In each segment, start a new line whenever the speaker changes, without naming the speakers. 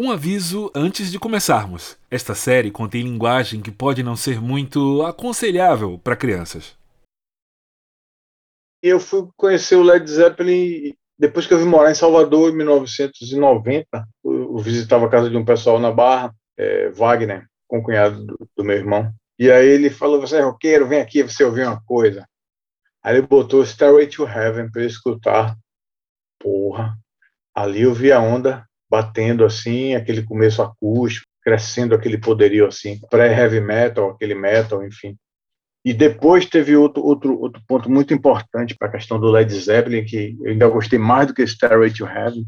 Um aviso antes de começarmos. Esta série contém linguagem que pode não ser muito aconselhável para crianças.
Eu fui conhecer o Led Zeppelin depois que eu vim morar em Salvador em 1990. Eu visitava a casa de um pessoal na Barra, é, Wagner, com o cunhado do, do, meu irmão. E aí ele falou: Você é roqueiro, vem aqui você ouvir uma coisa. Aí ele botou Stairway to Heaven para eu escutar. Porra, ali eu vi a onda batendo assim, aquele começo acústico, crescendo aquele poderio assim, pré-heavy metal, aquele metal, enfim. E depois teve outro, outro, outro ponto muito importante para a questão do Led Zeppelin, que eu ainda gostei mais do que Stairway to Heaven.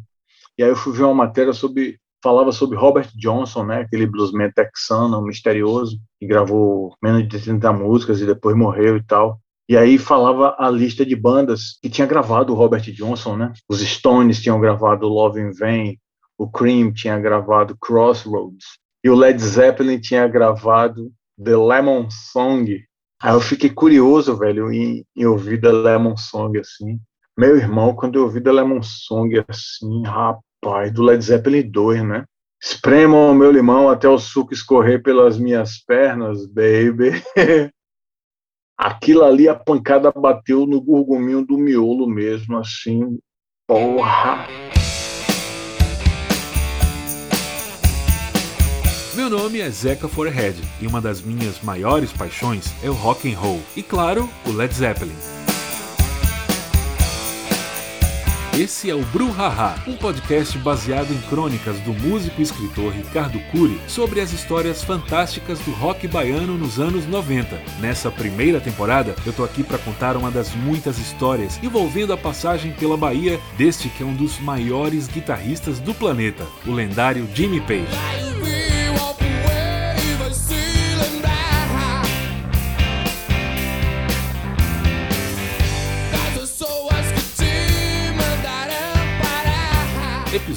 E aí eu fui ver uma matéria sobre falava sobre Robert Johnson, né, aquele bluesman texano misterioso que gravou menos de 30 músicas e depois morreu e tal. E aí falava a lista de bandas que tinha gravado o Robert Johnson, né? Os Stones tinham gravado Love in Vain, o Cream tinha gravado Crossroads e o Led Zeppelin tinha gravado The Lemon Song. Aí eu fiquei curioso, velho, em, em ouvir The Lemon Song assim. Meu irmão, quando eu ouvi The Lemon Song assim, rapaz, do Led Zeppelin 2, né? Espremam o meu limão até o suco escorrer pelas minhas pernas, baby. Aquilo ali, a pancada bateu no gurguminho do miolo mesmo, assim, porra.
Meu nome é Zeca Forehead e uma das minhas maiores paixões é o rock and roll e, claro, o Led Zeppelin. Esse é o Bru Haha, um podcast baseado em crônicas do músico e escritor Ricardo Cury sobre as histórias fantásticas do rock baiano nos anos 90. Nessa primeira temporada, eu tô aqui para contar uma das muitas histórias envolvendo a passagem pela Bahia deste que é um dos maiores guitarristas do planeta, o lendário Jimmy Page.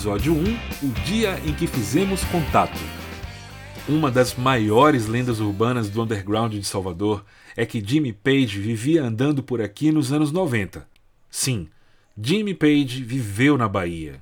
Episódio 1 O dia em que fizemos contato. Uma das maiores lendas urbanas do underground de Salvador é que Jimmy Page vivia andando por aqui nos anos 90. Sim, Jimmy Page viveu na Bahia.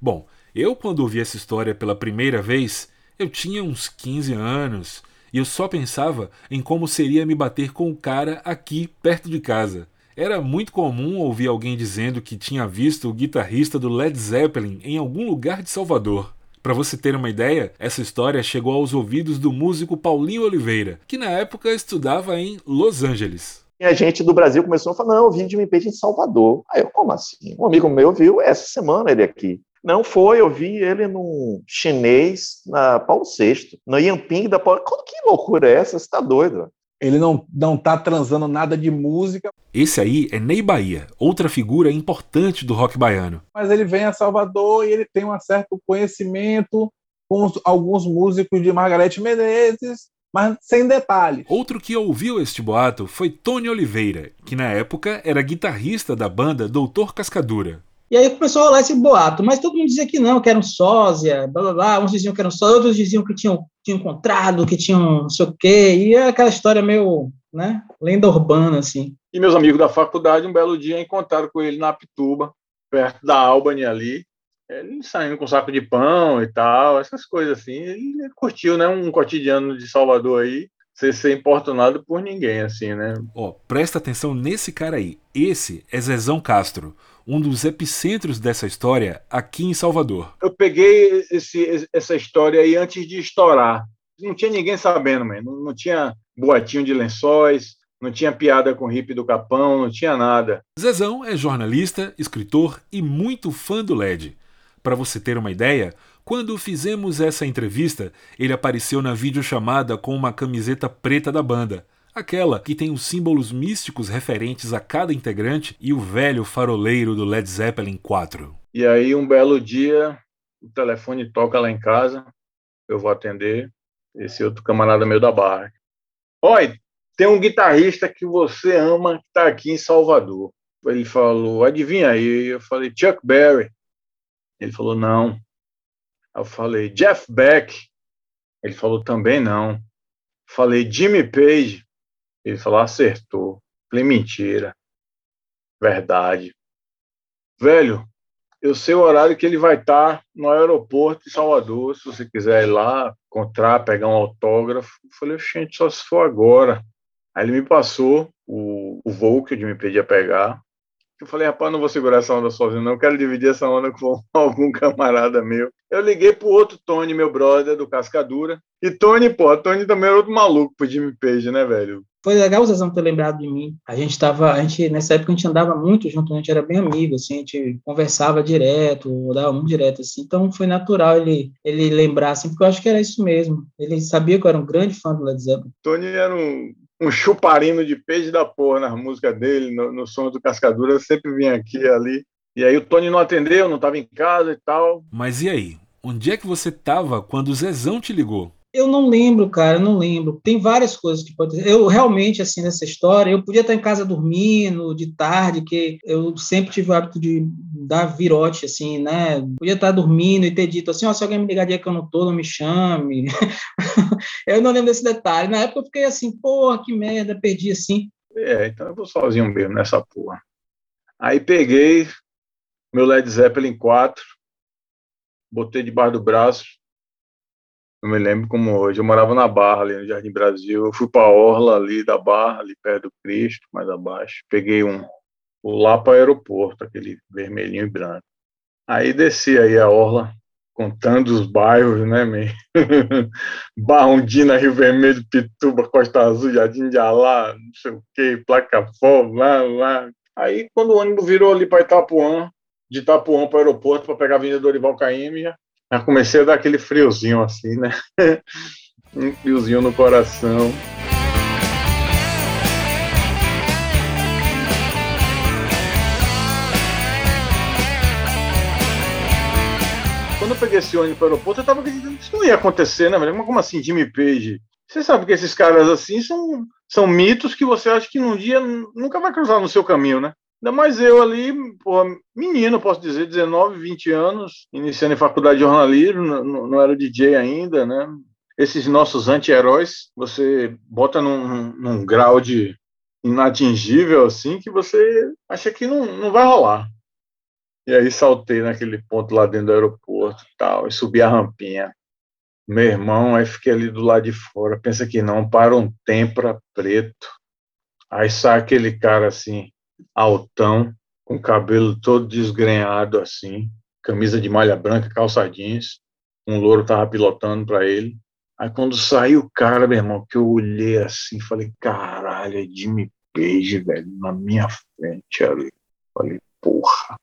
Bom, eu quando ouvi essa história pela primeira vez, eu tinha uns 15 anos e eu só pensava em como seria me bater com o cara aqui perto de casa. Era muito comum ouvir alguém dizendo que tinha visto o guitarrista do Led Zeppelin em algum lugar de Salvador. Para você ter uma ideia, essa história chegou aos ouvidos do músico Paulinho Oliveira, que na época estudava em Los Angeles.
E a gente do Brasil começou a falar: não, eu vi Jimmy Page em Salvador. Aí eu, como assim? Um amigo meu viu essa semana ele aqui. Não foi, eu vi ele num chinês na Paulo VI, no Yamping da Paulo. Que loucura é essa? Você tá doido?
Ele não, não tá transando nada de música.
Esse aí é Ney Bahia, outra figura importante do rock baiano.
Mas ele vem a Salvador e ele tem um certo conhecimento com alguns músicos de Margarete Menezes, mas sem detalhes.
Outro que ouviu este boato foi Tony Oliveira, que na época era guitarrista da banda Doutor Cascadura.
E aí começou a rolar esse boato, mas todo mundo dizia que não, que era um sósia, blá blá blá. Uns diziam que eram sósia, outros diziam que tinham, tinham encontrado, que tinham não sei o quê. E é aquela história meio, né, lenda urbana, assim.
E meus amigos da faculdade, um belo dia, encontraram com ele na Pituba, perto da Albany ali. Ele saindo com saco de pão e tal, essas coisas assim. Ele curtiu, né, um cotidiano de Salvador aí, sem ser importunado por ninguém, assim, né?
Ó, presta atenção nesse cara aí. Esse é Zezão Castro um dos epicentros dessa história aqui em Salvador.
Eu peguei esse, essa história aí antes de estourar. Não tinha ninguém sabendo, man. Não, não tinha boatinho de lençóis, não tinha piada com hippie do Capão, não tinha nada.
Zezão é jornalista, escritor e muito fã do LED. Para você ter uma ideia, quando fizemos essa entrevista, ele apareceu na videochamada com uma camiseta preta da banda aquela que tem os símbolos místicos referentes a cada integrante e o velho faroleiro do Led Zeppelin 4.
E aí, um belo dia, o telefone toca lá em casa, eu vou atender, esse outro camarada meu da barra. Oi, tem um guitarrista que você ama que está aqui em Salvador. Ele falou, adivinha aí? Eu falei, Chuck Berry. Ele falou, não. Eu falei, Jeff Beck. Ele falou, também não. Falei, Jimmy Page. Ele falou, acertou. Falei, mentira. Verdade. Velho, eu sei o horário que ele vai estar no aeroporto de Salvador, se você quiser ir lá, encontrar, pegar um autógrafo. Eu falei, gente, só se for agora. Aí ele me passou o, o voo que eu me pedia pegar. Eu falei, rapaz, não vou segurar essa onda sozinho, não. Eu quero dividir essa onda com algum camarada meu. Eu liguei pro outro Tony, meu brother, do Cascadura. E Tony, pô, Tony também era outro maluco pro Jimmy Page, né, velho?
Foi legal o Zezão ter lembrado de mim. A gente tava, a gente, nessa época a gente andava muito junto, a gente era bem amigo, assim, a gente conversava direto, dava muito direto, assim. Então foi natural ele, ele lembrar, assim, porque eu acho que era isso mesmo. Ele sabia que eu era um grande fã do Led Zeppelin.
Tony era um, um chuparino de peixe da porra na música dele, no, no som do Cascadura, eu sempre vinha aqui e ali. E aí o Tony não atendeu, não estava em casa e tal.
Mas e aí? Onde é que você tava quando o Zezão te ligou?
Eu não lembro, cara, eu não lembro. Tem várias coisas que pode Eu realmente, assim, nessa história, eu podia estar em casa dormindo de tarde, que eu sempre tive o hábito de dar virote, assim, né? Podia estar dormindo e ter dito assim, ó, oh, se alguém me ligar dia que eu não tô, não me chame. eu não lembro desse detalhe. Na época eu fiquei assim, porra, que merda, perdi assim.
É, então eu vou sozinho mesmo nessa porra. Aí peguei meu Led Zeppelin 4, botei debaixo do braço, eu me lembro como hoje. Eu morava na Barra, ali no Jardim Brasil. Eu fui para a Orla ali da Barra, ali perto do Cristo, mais abaixo. Peguei um lá para o aeroporto, aquele vermelhinho e branco. Aí desci aí a Orla, contando os bairros, né, meio? Barrondina, Rio Vermelho, Pituba, Costa Azul, Jardim de Alá, não sei o quê, Placa Fogo, lá, lá. Aí, quando o ônibus virou ali para Itapuã, de Itapuã para o aeroporto, para pegar a Avenida Dorival Caymmi, já comecei a dar aquele friozinho assim, né? um friozinho no coração. Eu peguei esse ônibus para o aeroporto, eu estava acreditando que isso não ia acontecer, né? Mas como assim, Jimmy Page? Você sabe que esses caras assim são, são mitos que você acha que num dia nunca vai cruzar no seu caminho, né? Ainda mais eu ali, porra, menino, posso dizer, 19, 20 anos, iniciando em faculdade de jornalismo, não, não era DJ ainda, né? Esses nossos anti-heróis, você bota num, num grau de inatingível, assim, que você acha que não, não vai rolar. E aí saltei naquele ponto lá dentro do aeroporto tal, e subi a rampinha. Meu irmão, aí fiquei ali do lado de fora, pensa que não, para um tempra preto. Aí sai aquele cara assim, altão, com cabelo todo desgrenhado assim, camisa de malha branca, calça jeans. Um louro tava pilotando para ele. Aí quando saiu o cara, meu irmão, que eu olhei assim, falei, caralho, é Jimmy Page, velho, na minha frente ali. Falei, porra,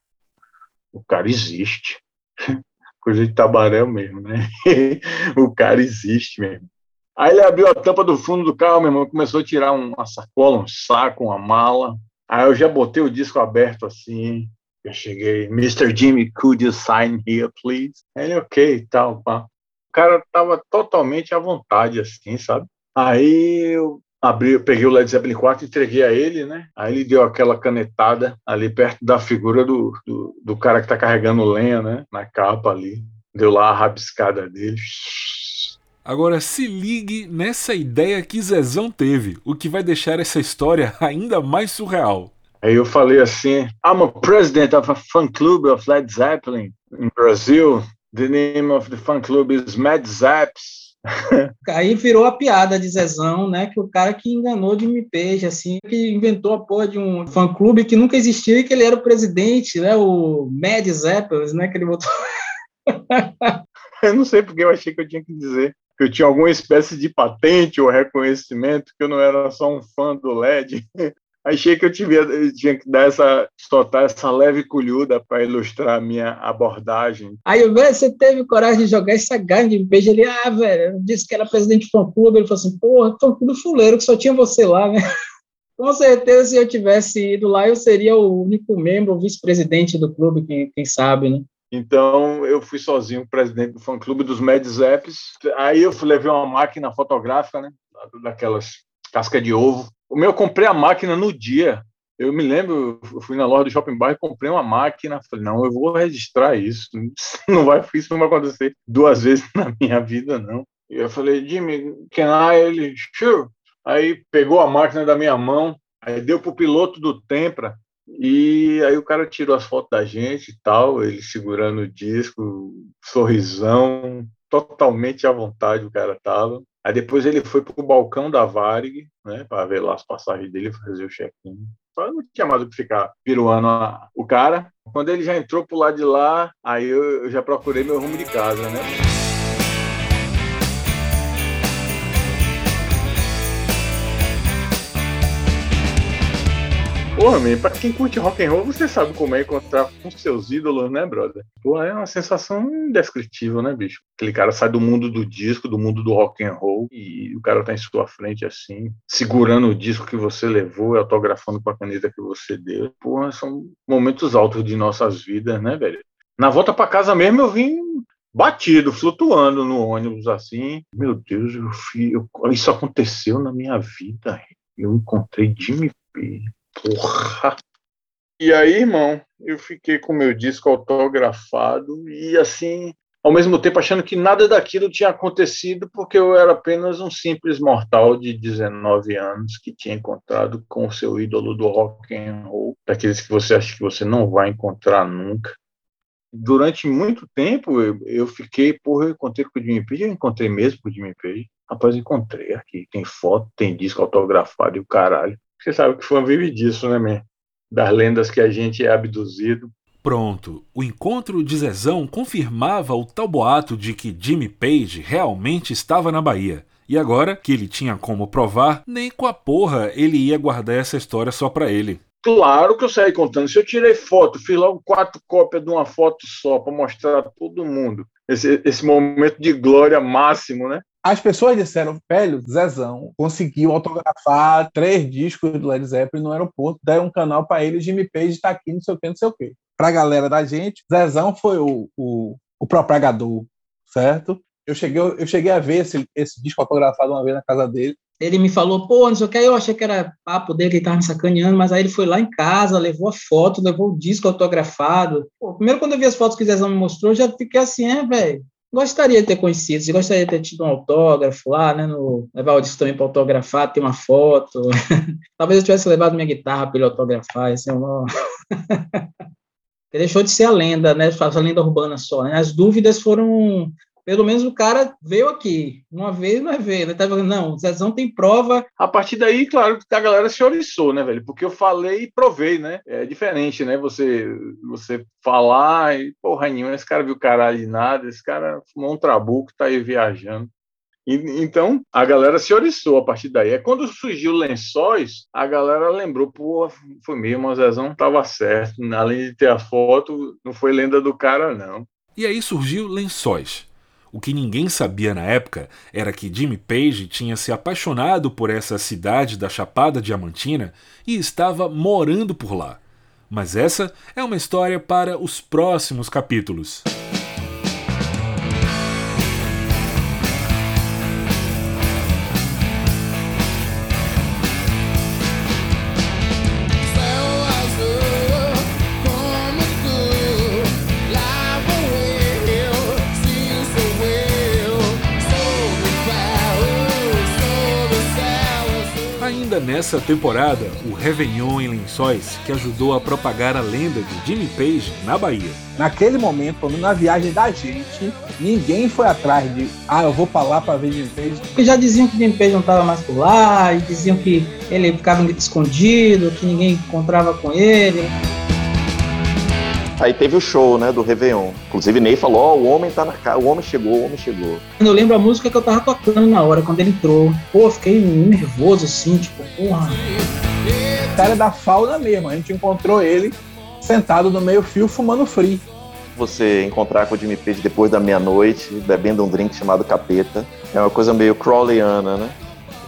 o cara existe. Coisa de tabaréu mesmo, né? o cara existe mesmo. Aí ele abriu a tampa do fundo do carro, meu irmão, começou a tirar uma sacola, um saco, uma mala. Aí eu já botei o disco aberto assim, eu cheguei, Mr. Jimmy, could you sign here, please? Ele, ok, tal, pá. O cara tava totalmente à vontade, assim, sabe? Aí eu abri, peguei o Led Zeppelin 4 e entreguei a ele, né? Aí ele deu aquela canetada ali perto da figura do, do, do cara que tá carregando lenha, né? Na capa ali. Deu lá a rabiscada dele.
Agora se ligue nessa ideia que Zezão teve, o que vai deixar essa história ainda mais surreal.
Aí eu falei assim: I'm a president of a fan club of Led Zeppelin in Brazil. The name of the fan club is Mad Zaps.
Aí virou a piada de Zezão, né? Que o cara que enganou de me peixe, assim, que inventou a porra de um fã-clube que nunca existiu e que ele era o presidente, né? O Mad Zeppelin, né? Que ele botou.
eu não sei porque eu achei que eu tinha que dizer que eu tinha alguma espécie de patente ou reconhecimento, que eu não era só um fã do LED. Achei que eu tinha, tinha que dar essa, soltar essa leve colhuda para ilustrar a minha abordagem.
Aí, velho, você teve coragem de jogar essa gangue de beijo ali, ah, velho, disse que era presidente de fã-clube, ele falou assim, porra, fã-clube fuleiro, que só tinha você lá, né? Com certeza, se eu tivesse ido lá, eu seria o único membro, o vice-presidente do clube, quem, quem sabe, né?
Então, eu fui sozinho, presidente do fã-clube dos Mad Zaps. Aí eu levei uma máquina fotográfica, né? Daquelas casca de ovo. O meu, eu comprei a máquina no dia. Eu me lembro, eu fui na loja do Shopping Bar e comprei uma máquina. Falei, não, eu vou registrar isso. Não vai, isso não vai acontecer duas vezes na minha vida, não. E eu falei, Jimmy, can I? Ele, sure. Aí pegou a máquina da minha mão, aí deu pro piloto do Tempra E aí o cara tirou as fotos da gente e tal, ele segurando o disco, sorrisão, totalmente à vontade o cara tava. Aí depois ele foi pro balcão da Varig, né, para ver lá as passagens dele, fazer o check-in. Não tinha mais o que ficar piruando a- o cara. Quando ele já entrou pro lado de lá, aí eu, eu já procurei meu rumo de casa, né? Porra, man, pra quem curte rock and roll, você sabe como é encontrar com seus ídolos, né, brother? Pô, é uma sensação indescritível, né, bicho? Aquele cara sai do mundo do disco, do mundo do rock and roll, e o cara tá em sua frente assim, segurando o disco que você levou autografando com a caneta que você deu. Porra, são momentos altos de nossas vidas, né, velho? Na volta pra casa mesmo eu vim batido, flutuando no ônibus assim. Meu Deus, eu eu- isso aconteceu na minha vida. Eu encontrei Jimmy. Porra! E aí, irmão, eu fiquei com meu disco autografado e assim, ao mesmo tempo achando que nada daquilo tinha acontecido porque eu era apenas um simples mortal de 19 anos que tinha encontrado com o seu ídolo do rock and roll, daqueles que você acha que você não vai encontrar nunca. Durante muito tempo eu, eu fiquei, porra, eu encontrei com o Jimmy Page, eu encontrei mesmo com o Jimmy Page. Rapaz, encontrei aqui, tem foto, tem disco autografado e o caralho. Você sabe que fã vive disso, né, man? Das lendas que a gente é abduzido.
Pronto, o encontro de Zezão confirmava o tal boato de que Jimmy Page realmente estava na Bahia. E agora que ele tinha como provar, nem com a porra ele ia guardar essa história só pra ele.
Claro que eu saí contando. Se eu tirei foto, fiz logo quatro cópias de uma foto só para mostrar a todo mundo. Esse, esse momento de glória máximo, né?
As pessoas disseram, velho, Zezão conseguiu autografar três discos do Led Zeppelin no aeroporto, deram um canal para ele, Jimmy Page tá aqui, não sei o que, não sei o que. Pra galera da gente, Zezão foi o, o, o propagador, certo? Eu cheguei, eu cheguei a ver esse, esse disco autografado uma vez na casa dele.
Ele me falou, pô, não sei o que, eu achei que era papo dele, que ele tava me sacaneando, mas aí ele foi lá em casa, levou a foto, levou o disco autografado. Pô, primeiro, quando eu vi as fotos que o Zezão me mostrou, eu já fiquei assim, é, velho, gostaria de ter conhecido, gostaria de ter tido um autógrafo lá, né, no, levar o disco também para autografar, ter uma foto. Talvez eu tivesse levado minha guitarra para ele autografar, esse é. Ele deixou de ser a lenda, né, a lenda urbana só, né? As dúvidas foram pelo menos o cara veio aqui. Uma vez não é ver, né? Tá falando, não, o Zezão tem prova.
A partir daí, claro, que a galera se oriçou, né, velho? Porque eu falei e provei, né? É diferente, né? Você, você falar e, porra nenhuma, esse cara viu caralho de nada, esse cara fumou um trabuco, tá aí viajando. E, então, a galera se oriçou a partir daí. É quando surgiu Lençóis, a galera lembrou, pô, foi mesmo, o Zezão tava certo. Além de ter a foto, não foi lenda do cara, não.
E aí surgiu Lençóis. O que ninguém sabia na época era que Jimmy Page tinha se apaixonado por essa cidade da Chapada Diamantina e estava morando por lá. Mas essa é uma história para os próximos capítulos. Nessa temporada, o Réveillon em Lençóis, que ajudou a propagar a lenda de Jimmy Page na Bahia.
Naquele momento, na viagem da gente, ninguém foi atrás de, ah, eu vou pra lá pra ver Jimmy Page.
Porque já diziam que Jimmy Page não estava mais por lá, e diziam que ele ficava escondido, que ninguém encontrava com ele.
Aí teve o show, né, do Réveillon. Inclusive, Ney falou, ó, o homem tá na casa, o homem chegou, o homem chegou.
Eu lembro a música que eu tava tocando na hora, quando ele entrou. Pô, fiquei nervoso assim, tipo, porra.
O cara é da fauna mesmo, a gente encontrou ele sentado no meio fio fumando free.
Você encontrar com o Jimmy Page depois da meia-noite, bebendo um drink chamado capeta, é uma coisa meio crawleyana, né?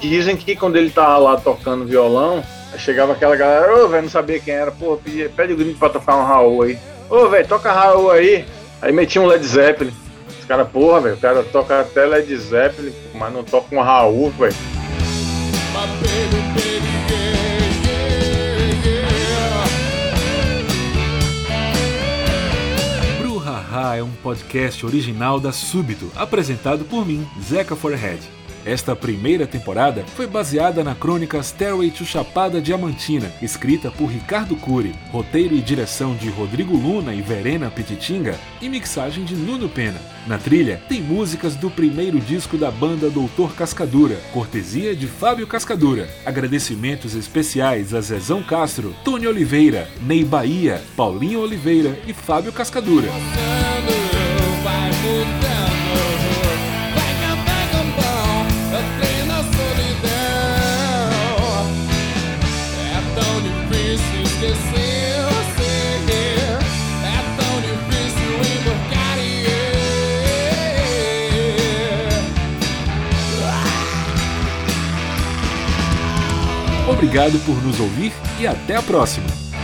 Dizem que quando ele tava lá tocando violão, chegava aquela galera, ô, velho, não sabia quem era, pô, pede, pede o gringo pra tocar um Raul aí. Ô, velho, toca Raul aí. Aí metia um Led Zeppelin. Os caras, porra, velho, o cara toca até Led Zeppelin, mas não toca um Raul, velho.
Bruhaha é um podcast original da Súbito, apresentado por mim, Zeca Forehead. Esta primeira temporada foi baseada na crônica Stairway to Chapada Diamantina, escrita por Ricardo Cury, roteiro e direção de Rodrigo Luna e Verena Petitinga e mixagem de Nuno Pena. Na trilha, tem músicas do primeiro disco da banda Doutor Cascadura, cortesia de Fábio Cascadura. Agradecimentos especiais a Zezão Castro, Tony Oliveira, Ney Bahia, Paulinho Oliveira e Fábio Cascadura. Obrigado por nos ouvir e até a próxima!